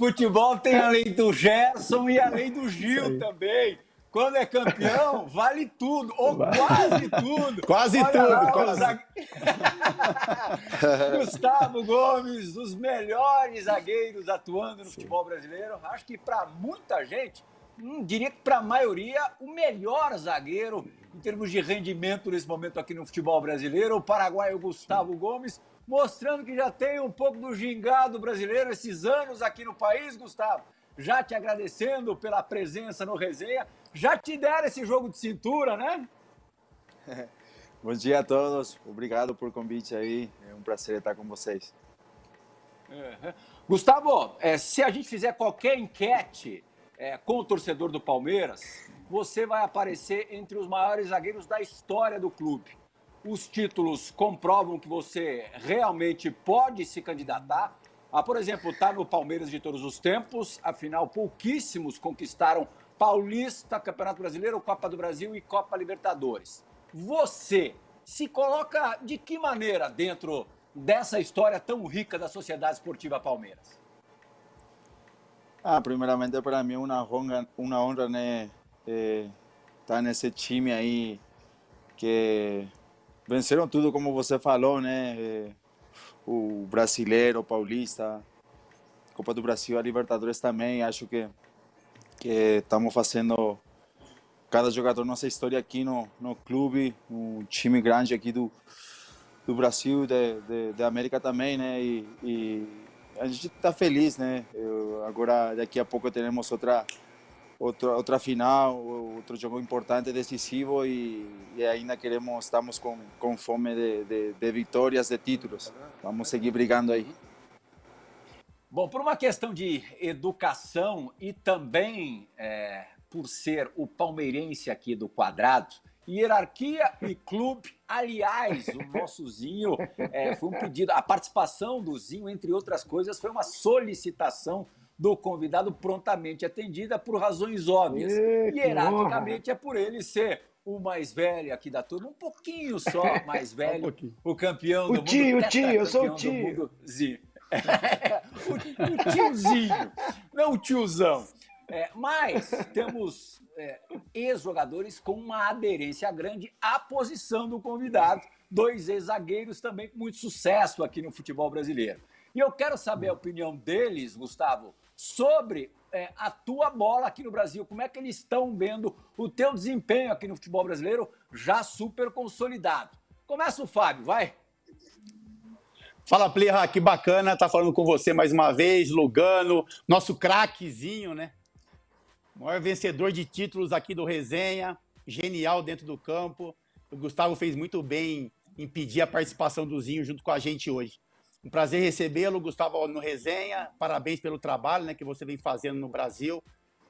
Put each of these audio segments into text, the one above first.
futebol tem a lei do Gerson e a lei do Gil também. Quando é campeão, vale tudo, ou quase tudo. Quase Olha tudo, lá, quase. Zag... Gustavo Gomes, dos melhores zagueiros atuando no Sim. futebol brasileiro. Acho que para muita gente, hum, diria que para a maioria, o melhor zagueiro em termos de rendimento nesse momento aqui no futebol brasileiro. O paraguaio Gustavo Gomes, mostrando que já tem um pouco do gingado brasileiro esses anos aqui no país, Gustavo já te agradecendo pela presença no Resenha. Já te deram esse jogo de cintura, né? Bom dia a todos, obrigado por convite aí, é um prazer estar com vocês. Uhum. Gustavo, é, se a gente fizer qualquer enquete é, com o torcedor do Palmeiras, você vai aparecer entre os maiores zagueiros da história do clube. Os títulos comprovam que você realmente pode se candidatar. Ah, por exemplo, está no Palmeiras de todos os tempos, afinal, pouquíssimos conquistaram Paulista, Campeonato Brasileiro, Copa do Brasil e Copa Libertadores. Você se coloca de que maneira dentro dessa história tão rica da Sociedade Esportiva Palmeiras? Ah, primeiramente para mim é uma honra, uma honra né, é, estar tá nesse time aí que venceram tudo como você falou, né? É, o brasileiro, o paulista, Copa do Brasil, a Libertadores também. Acho que que estamos fazendo cada jogador nossa história aqui no, no clube, um time grande aqui do, do Brasil, de América também, né? E, e a gente está feliz, né? Eu, agora, daqui a pouco teremos outra outra outra final, outro jogo importante, decisivo e, e ainda queremos, estamos com, com fome de, de, de vitórias, de títulos. Vamos seguir brigando aí. Bom, por uma questão de educação e também é, por ser o palmeirense aqui do quadrado, hierarquia e clube. Aliás, o nosso Zinho é, foi um pedido, a participação do Zinho, entre outras coisas, foi uma solicitação do convidado prontamente atendida por razões óbvias. E, Hierarquicamente é por ele ser o mais velho aqui da turma, um pouquinho só mais velho, um o campeão o do tio, mundo. O tio, eu sou o tio. O, o, tiozinho, não o tiozão. É, mas temos é, ex-jogadores com uma aderência grande à posição do convidado, dois ex-zagueiros também com muito sucesso aqui no futebol brasileiro. E eu quero saber a opinião deles, Gustavo, sobre é, a tua bola aqui no Brasil. Como é que eles estão vendo o teu desempenho aqui no futebol brasileiro já super consolidado? Começa o Fábio, vai. Fala, Plirra, que bacana estar tá falando com você mais uma vez, Lugano, nosso craquezinho, né? Maior vencedor de títulos aqui do Resenha, genial dentro do campo. O Gustavo fez muito bem em pedir a participação do Zinho junto com a gente hoje. Um prazer recebê-lo, Gustavo, no Resenha. Parabéns pelo trabalho né, que você vem fazendo no Brasil.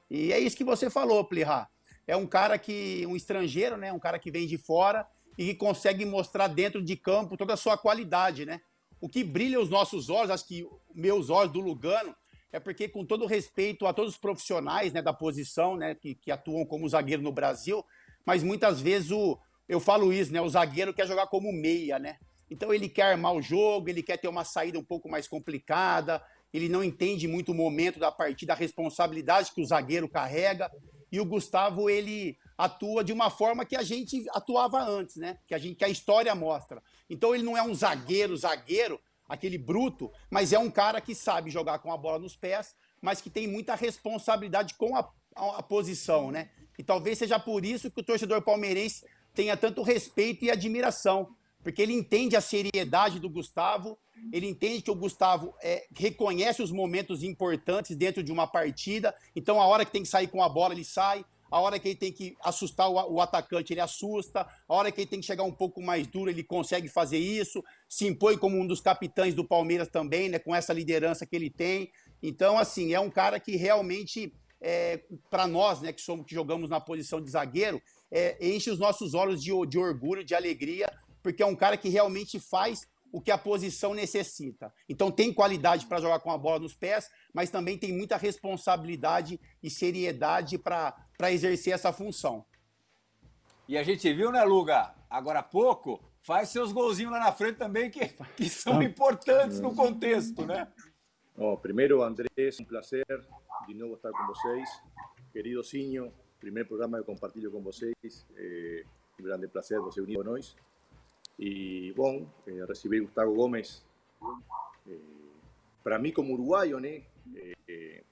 E é isso que você falou, Plirra. É um cara que, um estrangeiro, né? Um cara que vem de fora e que consegue mostrar dentro de campo toda a sua qualidade, né? O que brilha os nossos olhos, acho que meus olhos do Lugano, é porque, com todo respeito a todos os profissionais né, da posição, né, que, que atuam como zagueiro no Brasil, mas muitas vezes o, eu falo isso, né, o zagueiro quer jogar como meia, né? Então ele quer armar o jogo, ele quer ter uma saída um pouco mais complicada, ele não entende muito o momento da partida, a responsabilidade que o zagueiro carrega. E o Gustavo, ele atua de uma forma que a gente atuava antes, né? Que a, gente, que a história mostra. Então ele não é um zagueiro, zagueiro, aquele bruto, mas é um cara que sabe jogar com a bola nos pés, mas que tem muita responsabilidade com a, a, a posição, né? E talvez seja por isso que o torcedor palmeirense tenha tanto respeito e admiração porque ele entende a seriedade do Gustavo, ele entende que o Gustavo é, reconhece os momentos importantes dentro de uma partida, então a hora que tem que sair com a bola, ele sai, a hora que ele tem que assustar o, atacante, ele assusta, a hora que ele tem que chegar um pouco mais duro, ele consegue fazer isso, se impõe como um dos capitães do Palmeiras também, né, com essa liderança que ele tem. Então, assim, é um cara que realmente, é, para nós, né, que somos que jogamos na posição de zagueiro, é, enche os nossos olhos de, de orgulho, de alegria, porque é um cara que realmente faz o que a posição necessita. Então tem qualidade para jogar com a bola nos pés, mas também tem muita responsabilidade e seriedade para exercer essa função. E a gente viu, né, Luga, agora há pouco, faz seus golzinhos lá na frente também, que, que são importantes no contexto, né? Oh, primeiro, Andrés, um prazer de novo estar com vocês. Querido Sinho, primeiro programa que compartilho com vocês. Eh, um grande prazer você unir a nós. E, bom, eh, receber Gustavo Gomes, eh, para mim, como uruguaio, né, eh,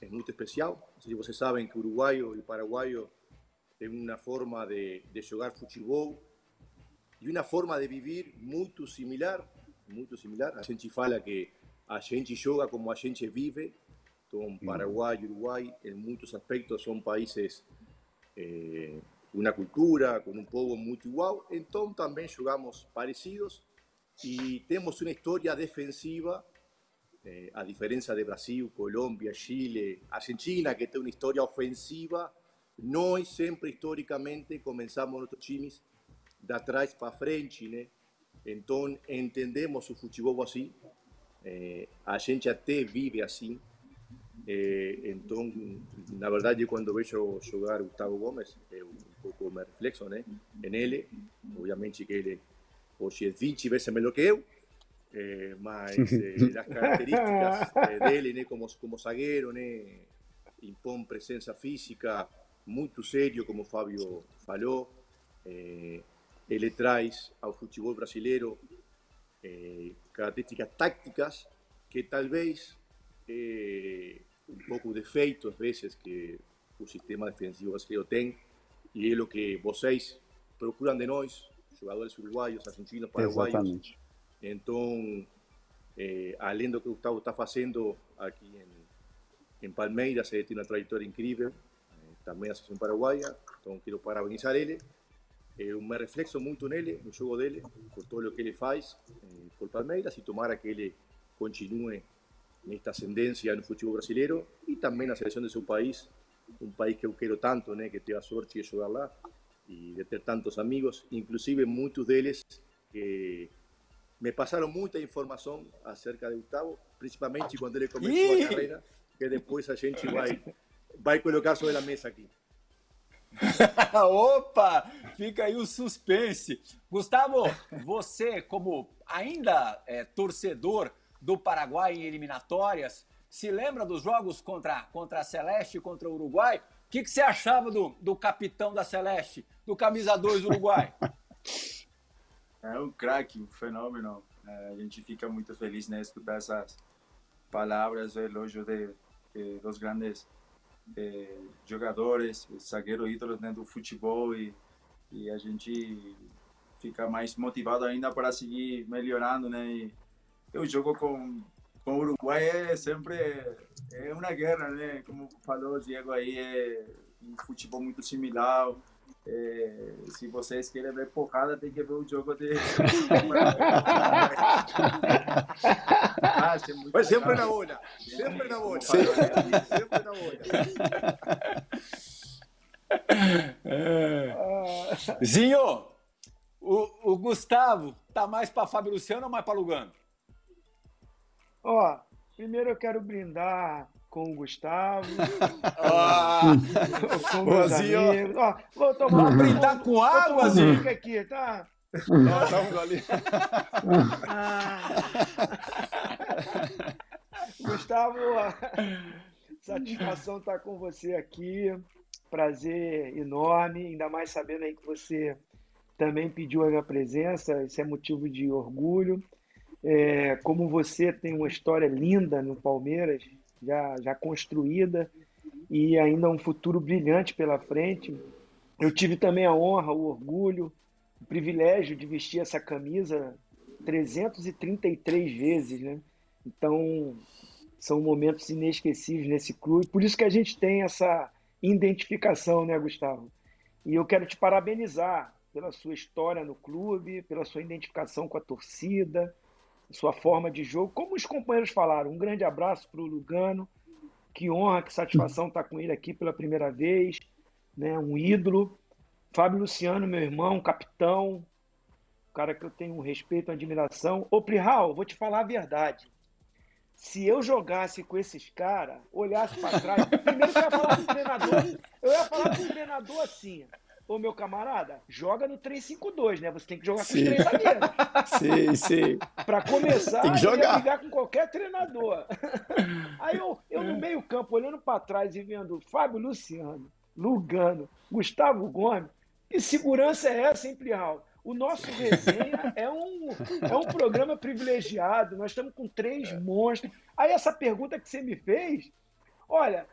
é muito especial. Não sei se vocês sabem que uruguaio e paraguaio têm uma forma de, de jogar futebol e uma forma de viver muito similar. Muito similar. A gente fala que a gente joga como a gente vive. Então, Paraguai e Uruguai, em muitos aspectos, são países eh, uma cultura, com um povo muito igual. Então, também jogamos parecidos e temos uma história defensiva, eh, a diferença de Brasil, Colômbia, Chile, Argentina, que tem uma história ofensiva. Nós sempre, historicamente, começamos nossos times de trás para frente, né? Então, entendemos o futebol assim. Eh, a gente até vive assim. Eh, então, na verdade, quando vejo jogar Gustavo Gomes, eu um pouco me reflexo né, nele. Obviamente que ele hoje é 20 vezes melhor que eu, eh, mas eh, as características eh, dele né, como, como zagueiro, né, impõe presença física muito sério, como o Fábio falou. Eh, ele traz ao futebol brasileiro eh, características tácticas que talvez eh, um pouco defeito às vezes que o sistema defensivo brasileiro tem e é o que vocês procuram de nós, jogadores uruguaios, argentinos, paraguaios. Exatamente. Então, eh, além do que o Gustavo está fazendo aqui em, em Palmeiras, ele tem uma trajetória incrível, eh, também a seleção paraguaia, então quero parabenizar ele. Eu me reflexo muito nele, no jogo dele, por todo o que ele faz eh, por Palmeiras e tomara que ele continue nesta ascendência no futebol brasileiro e também na seleção de seu país, um país que eu quero tanto, né, que tive a sorte de jogar lá e de ter tantos amigos, inclusive muitos deles que me passaram muita informação acerca de Gustavo, principalmente quando ele começou Ih! a carreira, que depois a gente vai, vai colocar sobre a mesa aqui. Opa! Fica aí o suspense. Gustavo, você, como ainda é, torcedor do Paraguai em eliminatórias, se lembra dos jogos contra, contra a Celeste e contra o Uruguai? O que, que você achava do, do capitão da Celeste, do camisa 2 do Uruguai? É um craque, um fenômeno. É, a gente fica muito feliz né, escutar essas palavras, o elogio de, de, dos grandes eh, jogadores, zagueiros ídolos né, do futebol e, e a gente fica mais motivado ainda para seguir melhorando, né? E o jogo com com o Uruguai é sempre é uma guerra, né? Como falou o Diego aí, é um futebol muito similar. É, se vocês querem ver porrada, tem que ver o jogo de. ah, é muito Mas sempre na bola, sempre na bola, Sim. sempre na bola. Zinho, o, o Gustavo tá mais para Fábio Luciano ou mais para Lugano? Ó, primeiro eu quero brindar com o Gustavo, Ah, com meus Zinho. amigos. Ó, vou tomar Vamos um brindar com água, um Zinho? aqui, tá? Ah. Gustavo, satisfação estar com você aqui. Prazer enorme, ainda mais sabendo aí que você também pediu a minha presença, isso é motivo de orgulho. É, como você tem uma história linda no Palmeiras, já, já construída, e ainda um futuro brilhante pela frente. Eu tive também a honra, o orgulho, o privilégio de vestir essa camisa 333 vezes, né? Então, são momentos inesquecíveis nesse clube. Por isso que a gente tem essa identificação, né, Gustavo? E eu quero te parabenizar pela sua história no clube, pela sua identificação com a torcida, sua forma de jogo. Como os companheiros falaram, um grande abraço para o Lugano. Que honra, que satisfação estar com ele aqui pela primeira vez, né? Um ídolo. Fábio Luciano, meu irmão, capitão, cara que eu tenho um respeito, uma admiração. Ô, Prihal, vou te falar a verdade. Se eu jogasse com esses caras, olhasse para trás, primeiro eu ia falar pro treinador, eu ia falar pro treinador assim, ô meu camarada, joga no 3-5-2, né? Você tem que jogar com os três zagueiros. sim, sim. Para começar, tem que jogar. brigar com qualquer treinador. Aí eu, eu no meio campo, olhando para trás e vendo Fábio Luciano, Lugano, Gustavo Gomes, que segurança é essa, hein, Plial? O nosso resenha é um, é um programa privilegiado, nós estamos com três monstros. Aí essa pergunta que você me fez, olha,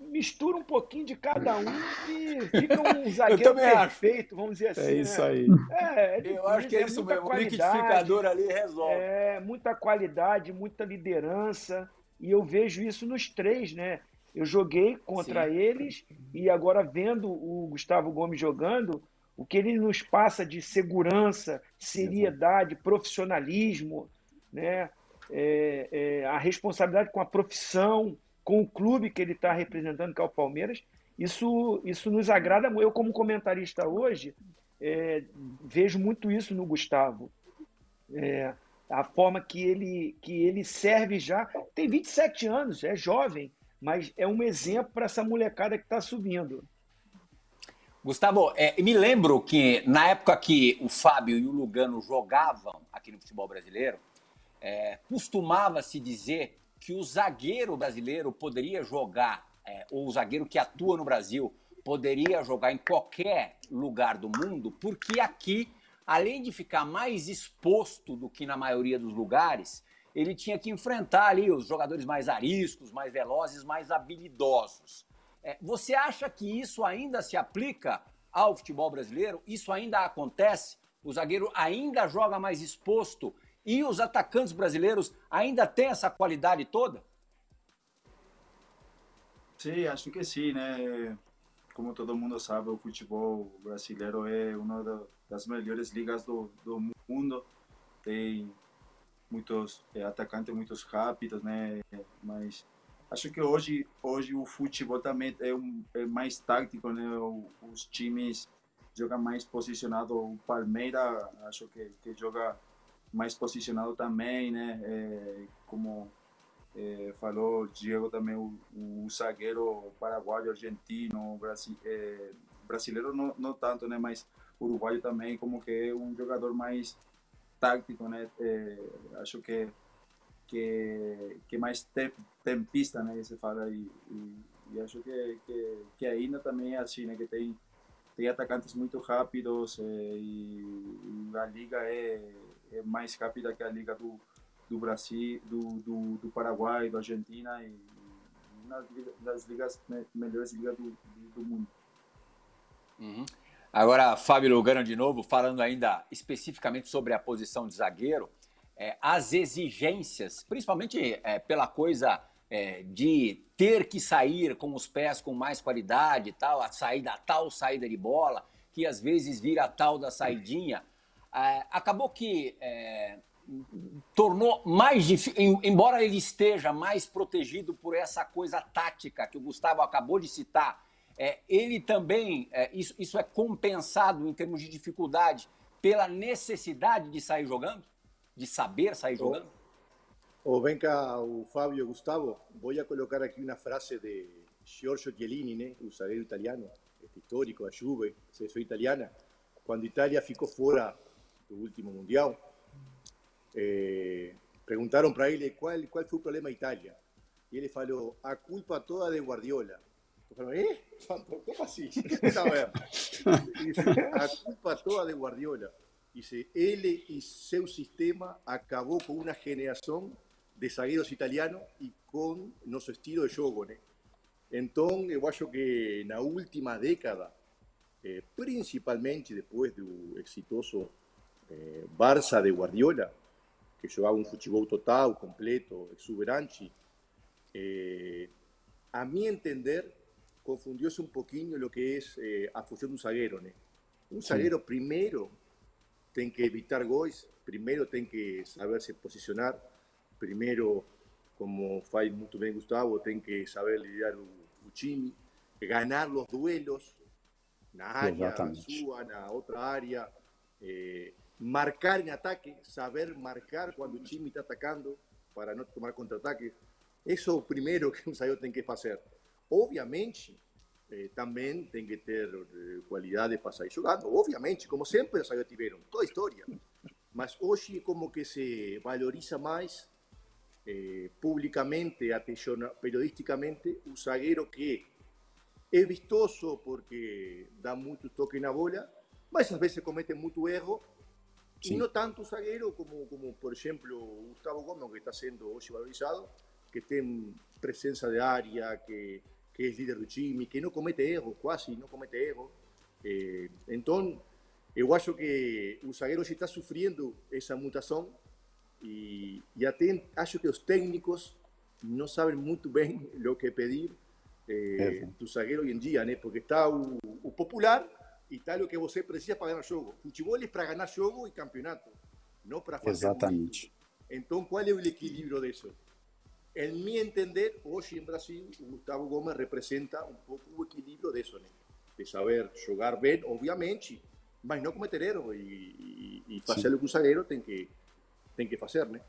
mistura um pouquinho de cada um e fica um zagueiro perfeito, vamos dizer assim. É isso né? aí. É, é Eu acho que é, é isso mesmo. O liquidificador ali resolve. É, muita qualidade, muita liderança. E eu vejo isso nos três, né? Eu joguei contra Sim. eles e agora vendo o Gustavo Gomes jogando, o que ele nos passa de segurança, seriedade, profissionalismo, né? É, é, a responsabilidade com a profissão, com o clube que ele está representando, que é o Palmeiras, isso, isso nos agrada. Eu, como comentarista hoje, é, vejo muito isso no Gustavo. É, a forma que ele, que ele serve já. Tem 27 anos, é jovem, mas é um exemplo para essa molecada que está subindo. Gustavo, é, me lembro que na época que o Fábio e o Lugano jogavam aqui no futebol brasileiro, é, costumava-se dizer que o zagueiro brasileiro poderia jogar, é, ou o zagueiro que atua no Brasil poderia jogar em qualquer lugar do mundo, porque aqui, além de ficar mais exposto do que na maioria dos lugares, ele tinha que enfrentar ali os jogadores mais ariscos, mais velozes, mais habilidosos. É, você acha que isso ainda se aplica ao futebol brasileiro? Isso ainda acontece? O zagueiro ainda joga mais exposto e os atacantes brasileiros ainda têm essa qualidade toda? Sim, acho que sim, né? Como todo mundo sabe, o futebol brasileiro é uma das melhores ligas do, do mundo. Tem muitos é, atacantes muito rápidos, né? Mas acho que hoje hoje o futebol também é, um, é mais tático, né? Os times jogam mais posicionado. O Palmeiras acho que, que joga mais posicionado também, né? É, como é, falou Diego também, o, o zagueiro paraguaio, argentino, brasi, é, brasileiro não, não tanto, né? Mas uruguaio também, como que é um jogador mais tático, né? É, acho que que que mais tem, tempista, né? Fala e, e, e acho que, que que ainda também é assim, né? Que tem tem atacantes muito rápidos é, e, e a liga é é mais rápida que a liga do, do Brasil, do, do, do Paraguai, da Argentina e, e nas, ligas melhores ligas do, do mundo. Uhum. Agora, Fábio Lugano de novo, falando ainda especificamente sobre a posição de zagueiro, é, as exigências, principalmente é, pela coisa é, de ter que sair com os pés com mais qualidade, tal, a saída, a tal saída de bola, que às vezes vira a tal da saidinha. É, acabou que é, tornou mais difícil, embora ele esteja mais protegido por essa coisa tática que o Gustavo acabou de citar, é, ele também, é, isso, isso é compensado em termos de dificuldade pela necessidade de sair jogando, de saber sair jogando? Oh, oh, vem cá, o Fábio Gustavo, vou colocar aqui uma frase de Giorgio Chiellini, né, o zagueiro italiano, este histórico, a Juve, se sou italiana, quando Itália ficou fora tu último mundial, eh, preguntaron para él cuál, cuál fue el problema de Italia. Y él falou, a culpa toda de Guardiola. ¿eh? ¿Cómo así? a culpa toda de Guardiola. Dice, él y su sistema acabó con una generación de zagueiros italianos y con nuestro estilo de juego. Entonces, yo creo que en la última década, eh, principalmente después del exitoso eh, Barça de Guardiola, que jogava um futebol total, completo, exuberante, eh, a mi entender, confundióse un poquinho lo que es eh, a función de un zaguero. ¿no? Un zaguero sí. primero tiene que evitar goles, primero tiene que saberse posicionar, primero, como faz muito bem Gustavo, tem que saber lidiar time, ganar los duelos na área, na outra área, eh, marcar en ataque, saber marcar cuando el time está atacando para no tomar contraataques. Eso primero que un zagueiro tem que hacer. Obviamente, eh, também tem que ter eh, qualidade para sair jogando. Obviamente, como sempre os zagueiros tiveram, toda a história. Mas hoje como que se valoriza mais eh, publicamente, periodisticamente, o zagueiro que é vistoso porque dá muito toque na bola, mas às vezes comete muito erro Sim. e não tanto o zagueiro como, como, por exemplo, o Gustavo Gomes, que está sendo hoje valorizado, que tem presença de área, que, que é líder do time, que não comete erro, quase não comete erro. Eh, então, eu acho que o zagueiro está sofrendo essa mutação e, e até acho que os técnicos não sabem muito bem o que pedir eh, do zagueiro hoje em dia, né? Porque está o, o popular e está o que você precisa para ganhar jogo. Futebol é para ganhar jogo e campeonato, não para fazer Exatamente. Um então, qual é o equilíbrio disso? Em meu entender, hoje em Brasil, o Gustavo Gomes representa um pouco o equilíbrio disso, né? De saber jogar bem, obviamente, mas não cometer erro e, e, e fazer Sim. o que o zagueiro tem que, tem que fazer, né?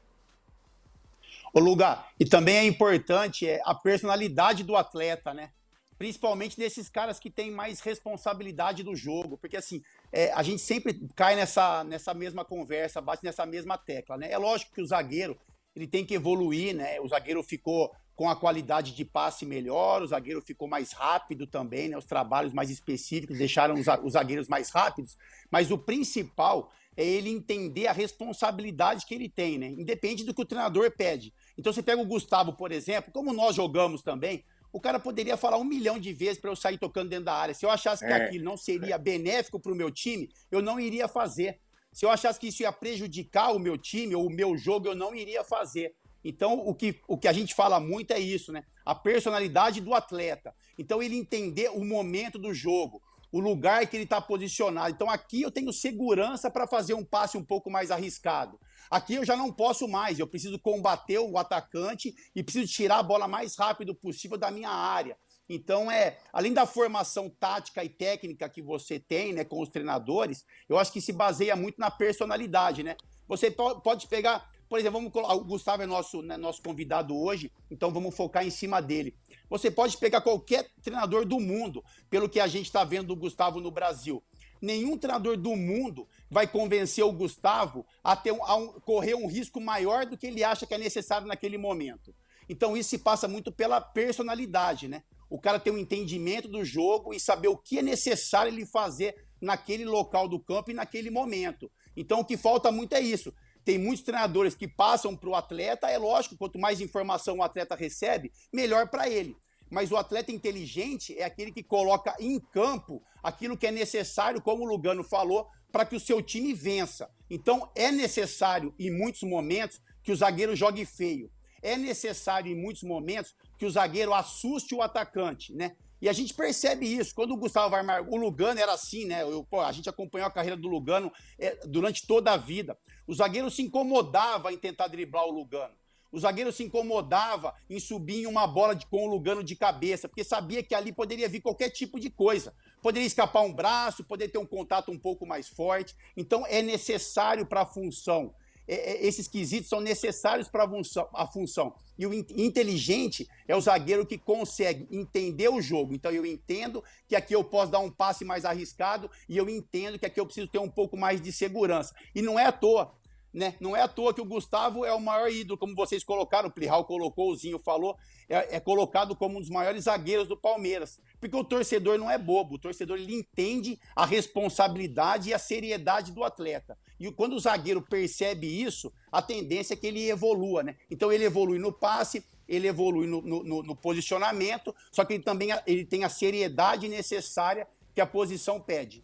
O lugar. E também é importante é, a personalidade do atleta, né? Principalmente desses caras que têm mais responsabilidade do jogo. Porque, assim, é, a gente sempre cai nessa, nessa mesma conversa, bate nessa mesma tecla, né? É lógico que o zagueiro ele tem que evoluir, né? O zagueiro ficou com a qualidade de passe melhor, o zagueiro ficou mais rápido também, né? Os trabalhos mais específicos deixaram os zagueiros mais rápidos. Mas o principal é ele entender a responsabilidade que ele tem, né? Independe do que o treinador pede. Então você pega o Gustavo, por exemplo, como nós jogamos também, o cara poderia falar um milhão de vezes para eu sair tocando dentro da área. Se eu achasse que é. aquilo não seria benéfico para o meu time, eu não iria fazer. Se eu achasse que isso ia prejudicar o meu time ou o meu jogo, eu não iria fazer. Então, o que, o que a gente fala muito é isso, né? A personalidade do atleta. Então, ele entender o momento do jogo, o lugar que ele está posicionado. Então aqui eu tenho segurança para fazer um passe um pouco mais arriscado. Aqui eu já não posso mais, eu preciso combater o atacante e preciso tirar a bola mais rápido possível da minha área. Então, é, além da formação tática e técnica que você tem né, com os treinadores, eu acho que se baseia muito na personalidade, né? Você pode pegar, por exemplo, vamos o Gustavo é nosso, né, nosso convidado hoje, então vamos focar em cima dele. Você pode pegar qualquer treinador do mundo, pelo que a gente está vendo do Gustavo no Brasil. Nenhum treinador do mundo vai convencer o Gustavo a, ter um, a um, correr um risco maior do que ele acha que é necessário naquele momento. Então isso se passa muito pela personalidade, né? O cara ter um entendimento do jogo e saber o que é necessário ele fazer naquele local do campo e naquele momento. Então o que falta muito é isso tem muitos treinadores que passam para o atleta, é lógico, quanto mais informação o atleta recebe, melhor para ele. Mas o atleta inteligente é aquele que coloca em campo aquilo que é necessário, como o Lugano falou, para que o seu time vença. Então é necessário, em muitos momentos, que o zagueiro jogue feio. É necessário, em muitos momentos, que o zagueiro assuste o atacante, né? E a gente percebe isso. Quando o Gustavo Varmar, o Lugano era assim, né? Eu, pô, a gente acompanhou a carreira do Lugano é, durante toda a vida. O zagueiro se incomodava em tentar driblar o Lugano. O zagueiro se incomodava em subir em uma bola de, com o Lugano de cabeça, porque sabia que ali poderia vir qualquer tipo de coisa. Poderia escapar um braço, poderia ter um contato um pouco mais forte. Então é necessário para a função é, é, esses quesitos são necessários para a função. E o inteligente é o zagueiro que consegue entender o jogo. Então eu entendo que aqui eu posso dar um passe mais arriscado e eu entendo que aqui eu preciso ter um pouco mais de segurança. E não é à toa. Né? Não é à toa que o Gustavo é o maior ídolo, como vocês colocaram, o Plihal colocou, o Zinho falou, é, é, colocado como um dos maiores zagueiros do Palmeiras. Porque o torcedor não é bobo, o torcedor ele entende a responsabilidade e a seriedade do atleta. E quando o zagueiro percebe isso, a tendência é que ele evolua, né? Então ele evolui no passe, ele evolui no, no, no posicionamento, só que ele também ele tem a seriedade necessária que a posição pede.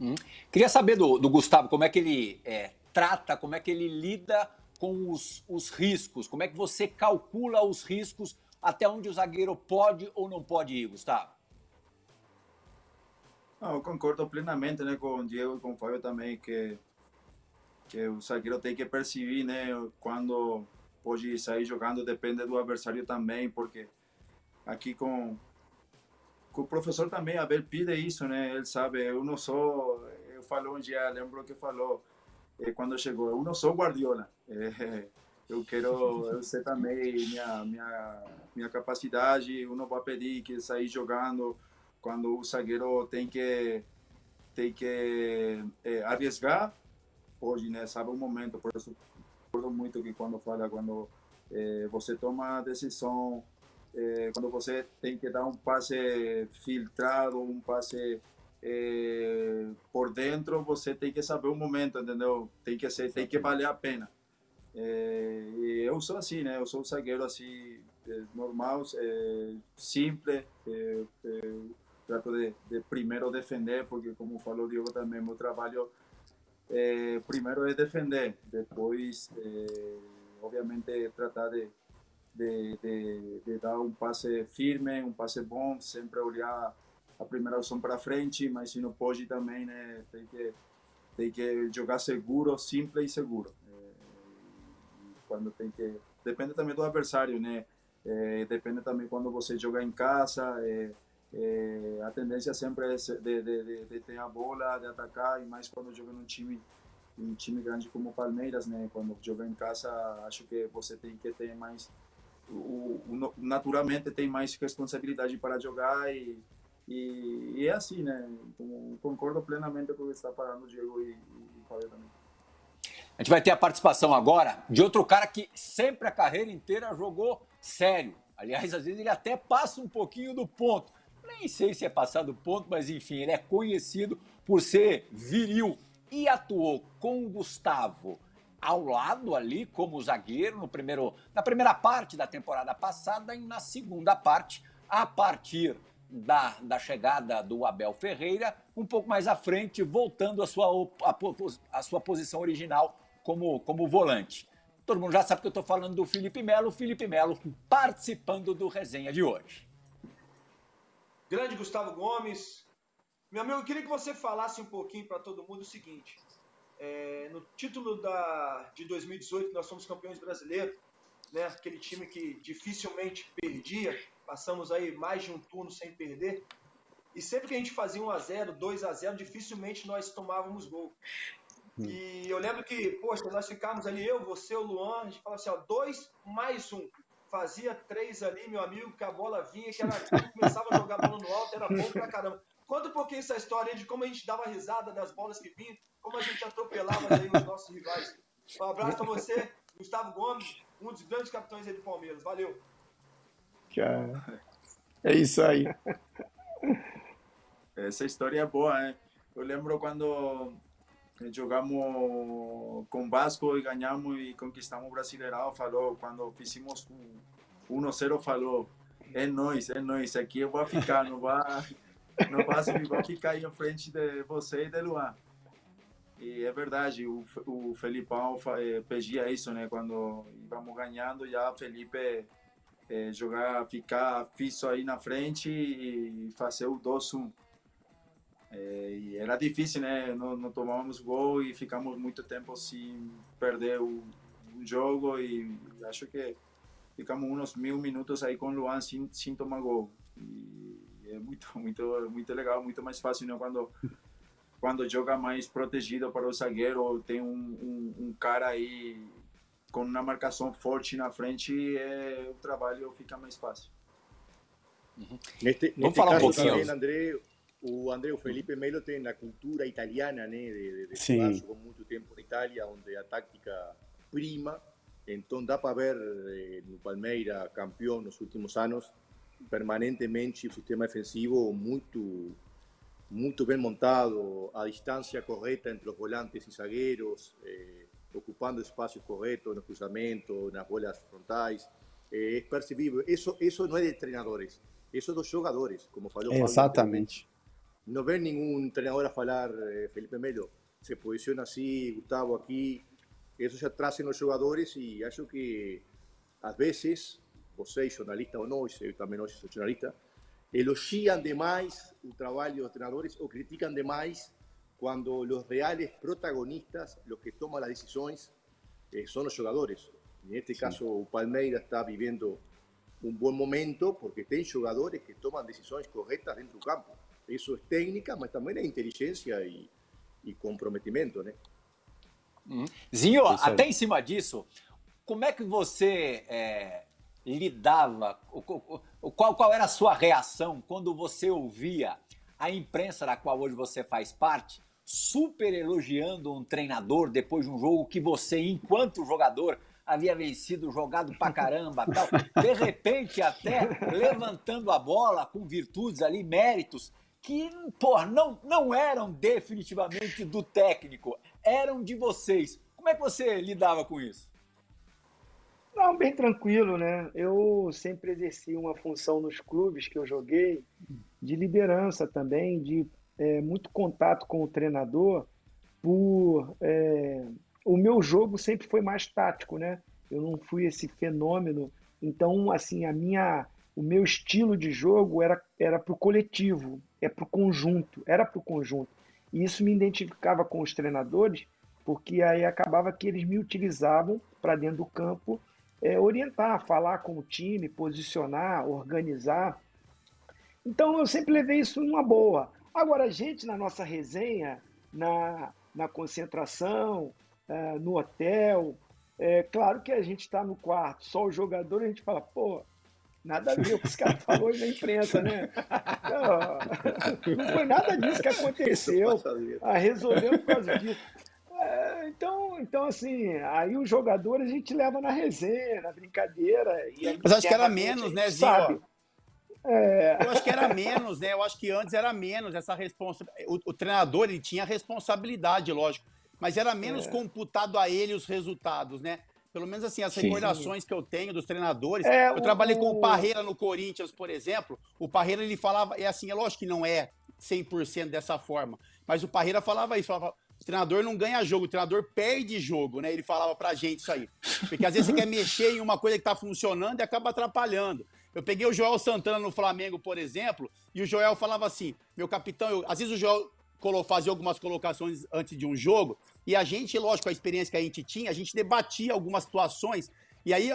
Hum. Queria saber do, do, Gustavo como é que ele é, trata, como é que ele lida com os, os riscos, como é que você calcula os riscos até onde o zagueiro pode ou não pode ir, Gustavo? Não, eu concordo plenamente né, com o Diego e com o Fábio também, que, que o zagueiro tem que perceber né, quando pode sair jogando, depende do adversário também, porque aqui com, com o professor também, Abel pide isso, né? Ele sabe, eu não sou, eu falo um dia, lembro que falou, eh, quando chegou, eu não sou Guardiola, eh, eu quero, eu também minha, minha, minha capacidade, eu não vou pedir que sair jogando quando o zagueiro tem que tem que é, arriesgar hoje, né? Sabe o momento, por isso concordo muito que quando fala quando é, você toma decisão, quando você tem que dar um passe filtrado, um passe é, por dentro, você tem que saber o momento, entendeu? Tem que ser, tem que valer a pena. É, eu sou assim, né? Eu sou um zagueiro assim é, normal, é, simples. É, trato de, de, primeiro defender, porque como falou o Diogo também, meu trabalho primeiro é defender, depois obviamente tratar de, de, de, de, dar um passe firme, um passe bom, sempre olhar a primeira opção para frente, mas se não pode também, né, tem que tem que jogar seguro, simples e seguro. É, quando tem que depende também do adversário, né? É, depende também quando você joga em casa. É, é, a tendência sempre é de, de, de, de, ter a bola, de atacar, e mais quando joga num time um time grande como o Palmeiras, né? Quando joga em casa, acho que você tem que ter mais o, o, naturalmente tem mais responsabilidade para jogar e, e, e é assim, né? concordo plenamente com o que está falando o Diego e, e Fábio também. A gente vai ter a participação agora de outro cara que sempre a carreira inteira jogou sério. Aliás, às vezes ele até passa um pouquinho do ponto. Nem sei se é passar do ponto, mas enfim, ele é conhecido por ser viril e atuou com o Gustavo ao lado ali como zagueiro no primeiro, na primeira parte da temporada passada e na segunda parte, a partir da, da chegada do Abel Ferreira, um pouco mais à frente, voltando à sua, a sua posição original como, como volante. Todo mundo já sabe que eu estou falando do Felipe Melo. Felipe Melo participando do resenha de hoje. Grande Gustavo Gomes, meu amigo, eu queria que você falasse um pouquinho para todo mundo o seguinte. É, no título da, de 2018, nós somos campeões brasileiros, né? aquele time que dificilmente perdia, passamos aí mais de um turno sem perder. E sempre que a gente fazia 1x0, 2x0, dificilmente nós tomávamos gol. Hum. E eu lembro que, poxa, nós ficávamos ali, eu, você, o Luan, a gente falava assim, ó, dois mais um. Fazia três ali, meu amigo, que a bola vinha, que era, começava a jogar a bola no alto, era bom pra caramba. Conta um pouquinho essa história de como a gente dava risada das bolas que vinham, como a gente atropelava aí os nossos rivais. Um abraço para você, Gustavo Gomes, um dos grandes capitães aí do Palmeiras. Valeu. Cara, é isso aí. Essa história é boa, né? Eu lembro quando jogamos com Vasco e ganhamos e conquistamos o Brasileirão, falou, quando fizemos 1-0, falou, é nós, é nós, aqui eu vou ficar, não vai não passa igual que cair em frente de você e de Luan. E é verdade, o, o Felipão eh, pedia isso, né? Quando íamos ganhando, já Felipe eh, jogar, ficar fixo aí na frente e fazer o 2-1. É, e era difícil, né? Não, não tomávamos gol e ficamos muito tempo sem perder o, o jogo e acho que ficamos uns mil minutos aí com o Luan sem, sem tomar gol. E é muito, muito, muito legal, muito mais fácil né? quando quando joga mais protegido para o zagueiro, tem um, um, um cara aí com uma marcação forte na frente, é, o trabalho fica mais fácil. Uhum. Neste, Vamos falar caso, um pouquinho. Também, André, o André, o Felipe Melo tem a cultura italiana, né, de, de, de jogar, jogou muito tempo na Itália, onde a tática prima, então dá para ver eh, no Palmeiras campeão nos últimos anos, permanentemente um sistema defensivo muito muito bem montado, a distância correta entre os volantes e zagueiros, eh, ocupando espaços corretos nos cruzamentos, nas bolas frontais. Eh, é percebível. Isso, isso não é de treinadores, isso é dos jogadores, como falou Exatamente. Não vem nenhum treinador a falar, eh, Felipe Melo, se posiciona assim, Gustavo aqui. Isso já trazem os jogadores e acho que, às vezes, vocês, jornalistas ou não, eu também hoje sou jornalista, elogiam demais o trabalho dos treinadores ou criticam demais quando os reales protagonistas, os que tomam as decisões, eh, são os jogadores. Neste sí. caso, o Palmeiras está vivendo um bom momento porque tem jogadores que tomam decisões corretas dentro do campo. Isso é técnica, mas também é inteligência e, e comprometimento? Uhum. Zinho, até em cima disso, como é que você é, lidava, qual, qual era a sua reação quando você ouvia a imprensa da qual hoje você faz parte super elogiando um treinador depois de um jogo que você, enquanto jogador, havia vencido, jogado pra caramba, tal. De repente, até levantando a bola com virtudes ali, méritos, que, pô, não, não eram definitivamente do técnico, eram de vocês. Como é que você lidava com isso? Não, bem tranquilo, né? Eu sempre exerci uma função nos clubes que eu joguei de liderança também, de é, muito contato com o treinador, por é, o meu jogo sempre foi mais tático, né? Eu não fui esse fenômeno. Então, assim, a minha, o meu estilo de jogo era era para o coletivo, é para o conjunto, era para o conjunto. E isso me identificava com os treinadores, porque aí acabava que eles me utilizavam para dentro do campo é, orientar, falar com o time, posicionar, organizar. Então eu sempre levei isso numa boa. Agora, a gente na nossa resenha, na, na concentração, uh, no hotel, é claro que a gente está no quarto, só o jogador, a gente fala, pô, nada a ver o que esse cara falou na imprensa, né? Não, não foi nada disso que aconteceu. Ah, resolveu por causa disso. É, então, então, assim, aí o jogador a gente leva na resenha, na brincadeira. Mas acho que era menos, né, Zinho? É... Eu acho que era menos, né? Eu acho que antes era menos essa responsabilidade. O, o, treinador ele tinha responsabilidade, lógico, mas era menos é. computado a ele os resultados, né? Pelo menos assim, as recordações que eu tenho dos treinadores. É, eu o, trabalhei com o Parreira no Corinthians, por exemplo. O Parreira ele falava, é assim, é lógico que não é 100% dessa forma, mas o Parreira falava isso, falava, o treinador não ganha jogo, o treinador perde jogo, né? Ele falava pra gente isso aí. Porque às vezes você quer mexer em uma coisa que tá funcionando e acaba atrapalhando. Eu peguei o Joel Santana no Flamengo, por exemplo, e o Joel falava assim: meu capitão, eu... às vezes o Joel fazia algumas colocações antes de um jogo, e a gente, lógico, a experiência que a gente tinha, a gente debatia algumas situações, e aí,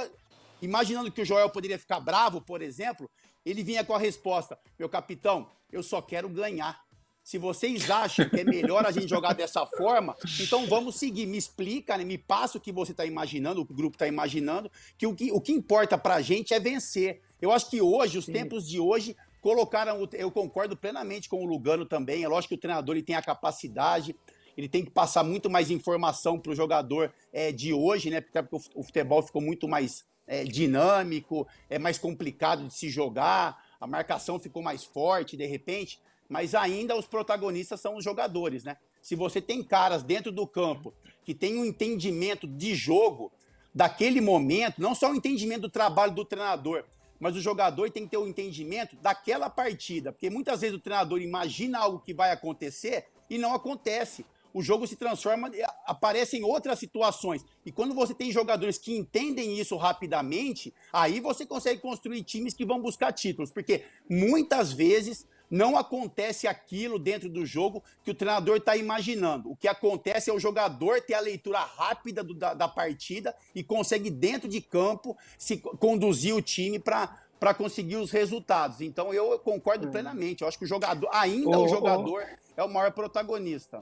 imaginando que o Joel poderia ficar bravo, por exemplo, ele vinha com a resposta: meu capitão, eu só quero ganhar. Se vocês acham que é melhor a gente jogar dessa forma, então vamos seguir. Me explica, né? me passa o que você está imaginando, o que o grupo está imaginando, que o, que o que importa para a gente é vencer. Eu acho que hoje, os Sim. tempos de hoje, colocaram. Eu concordo plenamente com o Lugano também. É lógico que o treinador ele tem a capacidade, ele tem que passar muito mais informação para o jogador é, de hoje, né? Porque o futebol ficou muito mais é, dinâmico, é mais complicado de se jogar, a marcação ficou mais forte de repente mas ainda os protagonistas são os jogadores, né? Se você tem caras dentro do campo que tem um entendimento de jogo daquele momento, não só o entendimento do trabalho do treinador, mas o jogador tem que ter o um entendimento daquela partida, porque muitas vezes o treinador imagina algo que vai acontecer e não acontece. O jogo se transforma, aparecem outras situações. E quando você tem jogadores que entendem isso rapidamente, aí você consegue construir times que vão buscar títulos, porque muitas vezes não acontece aquilo dentro do jogo que o treinador está imaginando. O que acontece é o jogador ter a leitura rápida do, da, da, partida e consegue, dentro de campo, se conduzir o time para conseguir os resultados. Então eu concordo hum. plenamente. Eu acho que o jogador, ainda o jogador, é o maior protagonista.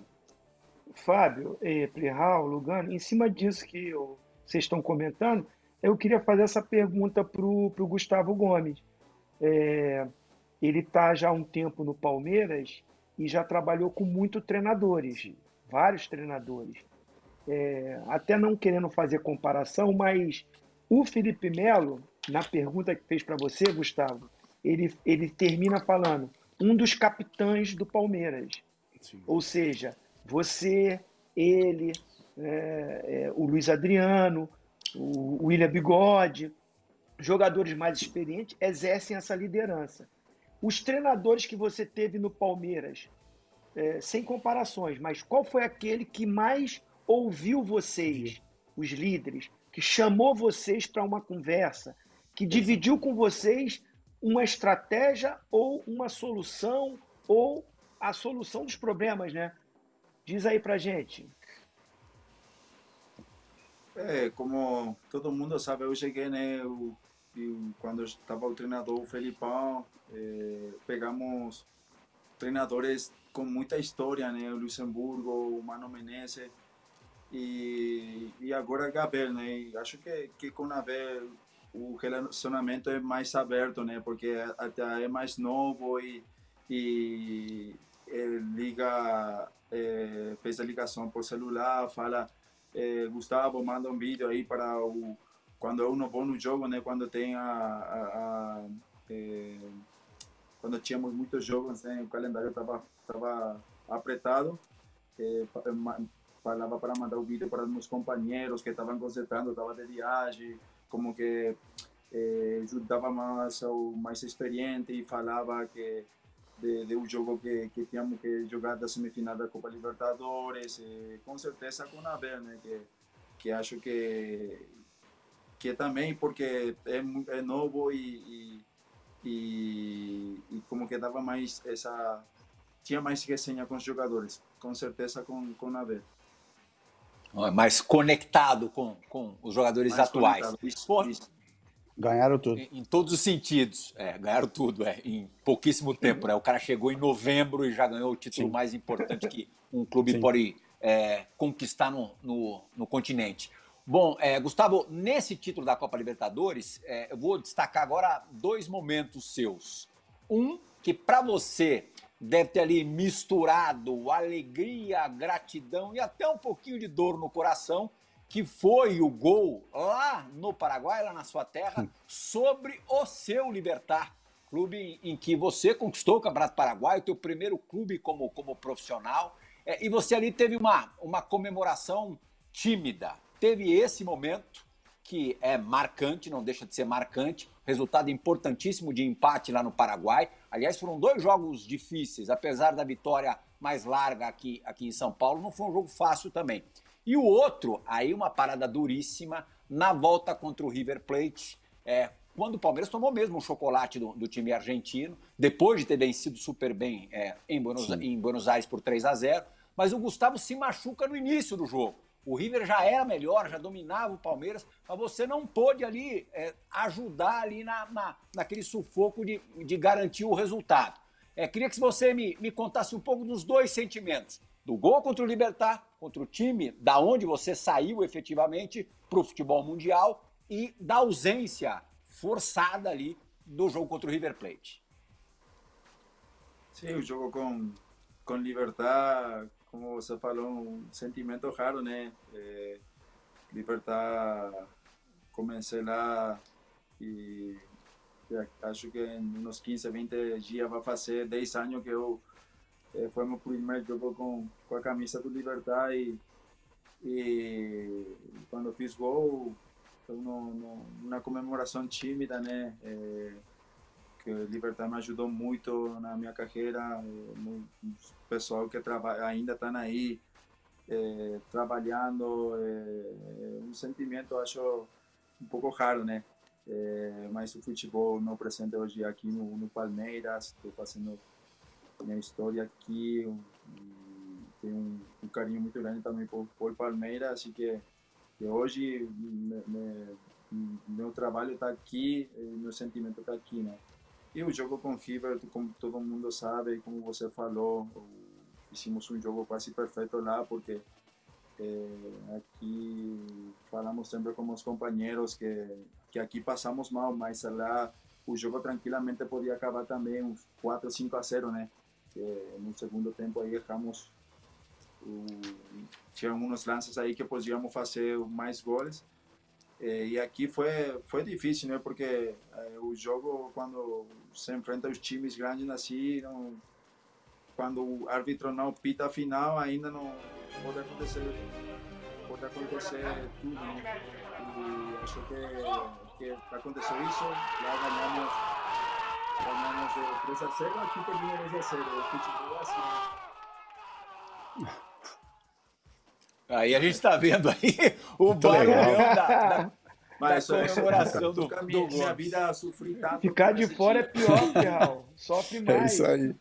Fábio, eh, Plihal, Lugano, em cima disso que eu, vocês estão comentando, eu queria fazer essa pergunta para o Gustavo Gomes. É, ele está já há um tempo no Palmeiras e já trabalhou com muitos treinadores, vários treinadores. É, até não querendo fazer comparação, mas o Felipe Melo, na pergunta que fez para você, Gustavo, ele, ele termina falando um dos capitães do Palmeiras. Sim. Ou seja, você, ele, é, é, o Luiz Adriano, o William Bigode, jogadores mais experientes exercem essa liderança. Os treinadores que você teve no Palmeiras, é, sem comparações, mas qual foi aquele que mais ouviu vocês, os líderes, que chamou vocês para uma conversa, que dividiu com vocês uma estratégia ou uma solução ou a solução dos problemas, né? Diz aí pra gente. É, como todo mundo sabe, eu cheguei, né? Eu, quando estava o treinador o Felipão, eh, pegamos treinadores com muita história, né? O Luxemburgo, o Mano Menezes e, e agora Gabriel, né? E acho que, que com Abel o relacionamento é mais aberto, né? Porque até é mais novo e, e liga, é, fez a ligação por celular, fala, é, Gustavo, manda um vídeo aí para o quando eu não vou no jogo, né? Quando tem a, a, a é, quando tínhamos muitos jogos, né? O calendário estava tava apertado. É, falava para mandar o vídeo para meus companheiros que estavam concentrando, estava de viagem, como que eh, ajudava mais ao mais experiente e falava que de, de um jogo que, que tínhamos que jogar da semifinal da Copa Libertadores, eh, com certeza com a Abel, né, que, que acho que que também porque é, é novo e, e, e, e como que dava mais essa tinha mais resenha com os jogadores, com certeza com, com Abel mais conectado com, com os jogadores mais atuais. Isso, isso. Ganharam tudo. Em, em, todos os sentidos. É, ganharam tudo, é, em pouquíssimo tempo. Né? O cara chegou em novembro e já ganhou o título Sim. mais importante que um clube Sim. pode é, conquistar no, no, no, continente. Bom, é, Gustavo, nesse título da Copa Libertadores, é, eu vou destacar agora dois momentos seus. Um, que para você deve ter ali misturado alegria, gratidão e até um pouquinho de dor no coração, que foi o gol lá no Paraguai, lá na sua terra, sobre o seu Libertar, clube em que você conquistou o Campeonato Paraguai, o teu primeiro clube como, como profissional, é, e você ali teve uma, uma comemoração tímida. Teve esse momento que é marcante, não deixa de ser marcante, resultado importantíssimo de empate lá no Paraguai. Aliás, foram dois jogos difíceis, apesar da vitória mais larga aqui, aqui em São Paulo, não foi um jogo fácil também. E o outro, aí uma parada duríssima, na volta contra o River Plate, é, quando o Palmeiras tomou mesmo um chocolate do, do time argentino, depois de ter vencido super bem é, em, Buenos, em Buenos Aires por 3 a 0 mas o Gustavo se machuca no início do jogo. O River já era melhor, já dominava o Palmeiras, mas você não pôde ali é, ajudar ali na, na, naquele sufoco de, de garantir o resultado. É, queria que você me, me contasse um pouco dos dois sentimentos. Do gol contra o Libertar, contra o time, da onde você saiu efetivamente para o futebol mundial e da ausência forçada ali do jogo contra o River Plate. Sim, o jogo com, com Libertar como você falou, um sentimento raro, né? É, Libertar, comecei lá e acho que em uns 15, 20 dias vai fazer 10 anos que eu é, foi meu primeiro jogo com, com a camisa do Libertar e, e quando fiz gol, foi uma comemoração tímida, né? É, que Libertar me ajudou muito na minha carreira, o pessoal que ainda está aí é, trabalhando, é, um sentimento acho um pouco raro, né? É, mas o futebol meu presente hoje aqui no, no Palmeiras, estou fazendo minha história aqui, tenho um, um, carinho muito grande também por, por Palmeiras, assim que, que hoje me, me, meu trabalho está aqui, meu sentimento está aqui, né? E o jogo com River, como todo mundo sabe, como você falou, hicimos um jogo quase perfeito lá, porque é, aqui falamos sempre com os companheiros que, que aqui passamos mal, mas lá o jogo tranquilamente podia acabar também uns 4, 5 a 0, né? Que no segundo tempo aí erramos, o, tinha uns lances aí que podíamos fazer mais gols, é, e aqui foi foi difícil, né? Porque o jogo quando se enfrenta os times grandes assim, não, quando o árbitro não pita a final, ainda não pode acontecer pode acontecer tudo, né? E acho que que aconteceu isso, lá ganhamos ganhamos 3 a 0, aqui terminamos 2 a 0. O futebol é assim. Aí a gente está vendo aí o barulhão da, da, Mas, da comemoração do, do minha, minha vida sofri tanto. Ficar de fora é pior, Ferral. Sofre mais. É isso aí.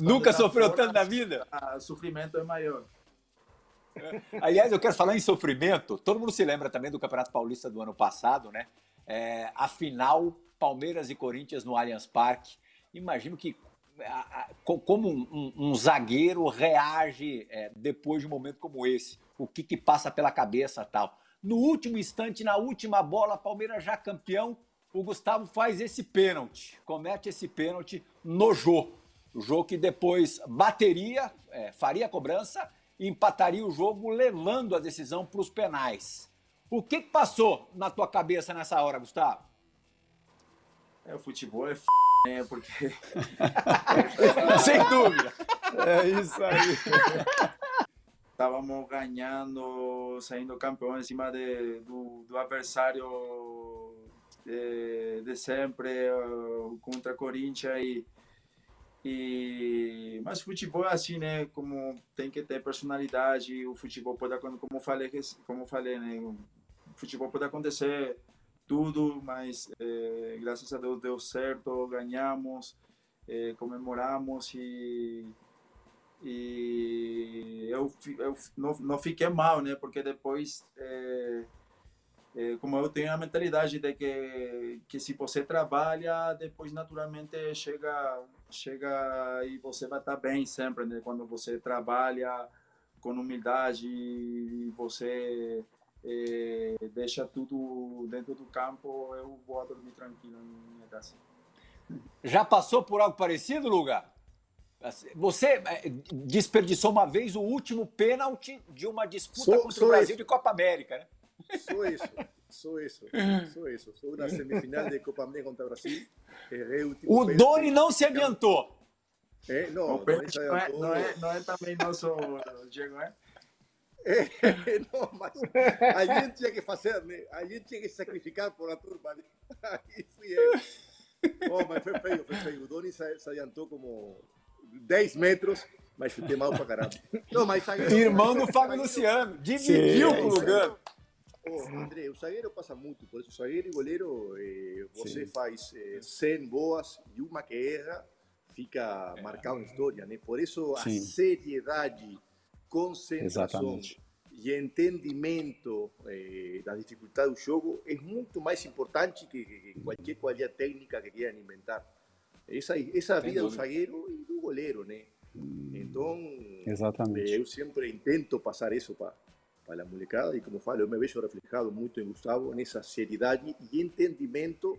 Nunca sofreu fora, tanto na vida? O sofrimento é maior. Aliás, eu quero falar em sofrimento. Todo mundo se lembra também do Campeonato Paulista do ano passado, né? É, a final, Palmeiras e Corinthians no Allianz Parque. Imagino que como um, um, um zagueiro reage é, depois de um momento como esse, o que, que passa pela cabeça tal. No último instante, na última bola, Palmeiras já campeão, o Gustavo faz esse pênalti, comete esse pênalti no Jô. O Jô que depois bateria, é, faria a cobrança e empataria o jogo, levando a decisão para os penais. O que, que passou na tua cabeça nessa hora, Gustavo? É, o futebol é f... né? Porque. Sem dúvida. É isso aí. Estávamos ganhando, saindo campeão em cima de, do, do adversário de, de sempre contra Corinthians e, e mas futebol é assim né como tem que ter personalidade o futebol pode como falei como falei né o futebol pode acontecer tudo mas eh, graças a Deus deu certo ganhamos eh, comemoramos e e eu, eu não, não fiquei mal né porque depois eh, é, como eu tenho a mentalidade de que que se você trabalha depois naturalmente chega chega e você vai estar bem sempre né? quando você trabalha com humildade você é, deixa tudo dentro do campo eu vou dormir tranquilo na minha casa já passou por algo parecido Luga você é, desperdiçou uma vez o último pênalti de uma disputa sou, contra sou o Brasil esse. de Copa América né? Sou isso, sou isso, sou isso. Sou na semifinal de Copa América contra o Brasil. o, o Doni não se adiantou. É, não, o não, se adiantou. Não, é, não é também nosso Diego, é? É, não, mas a gente tinha que fazer, né? A gente tinha que sacrificar por a turma. Né? Aí fui eu. Oh, mas foi feio, foi feio. O Doni se, se adiantou como 10 metros mas chutei mal pra caramba. Não, mas Irmão do Fábio Luciano, dividiu com o Lugano. Oh, André, o zagueiro passa muito, por isso o zagueiro e goleiro, eh, você Sim. faz eh, 100 boas e uma que erra, fica é. marcado na história, né? Por isso Sim. a seriedade, concentração Exatamente. e entendimento eh, da dificuldade do jogo é muito mais importante que, que qualquer qualidade técnica que queiram inventar. Essa, essa vida do zagueiro e do goleiro, né? Então, Exatamente. eu sempre intento passar isso para para a molecada e como falo, eu me vejo reflejado muito em Gustavo nessa seriedade e entendimento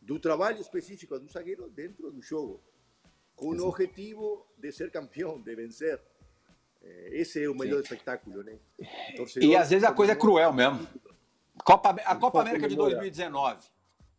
do trabalho específico do zagueiro dentro do jogo, com o objetivo de ser campeão, de vencer. Esse é o melhor Sim. espetáculo, né? Torcedor, e às vezes a coisa é cruel mesmo. Copa, a Copa América de 2019.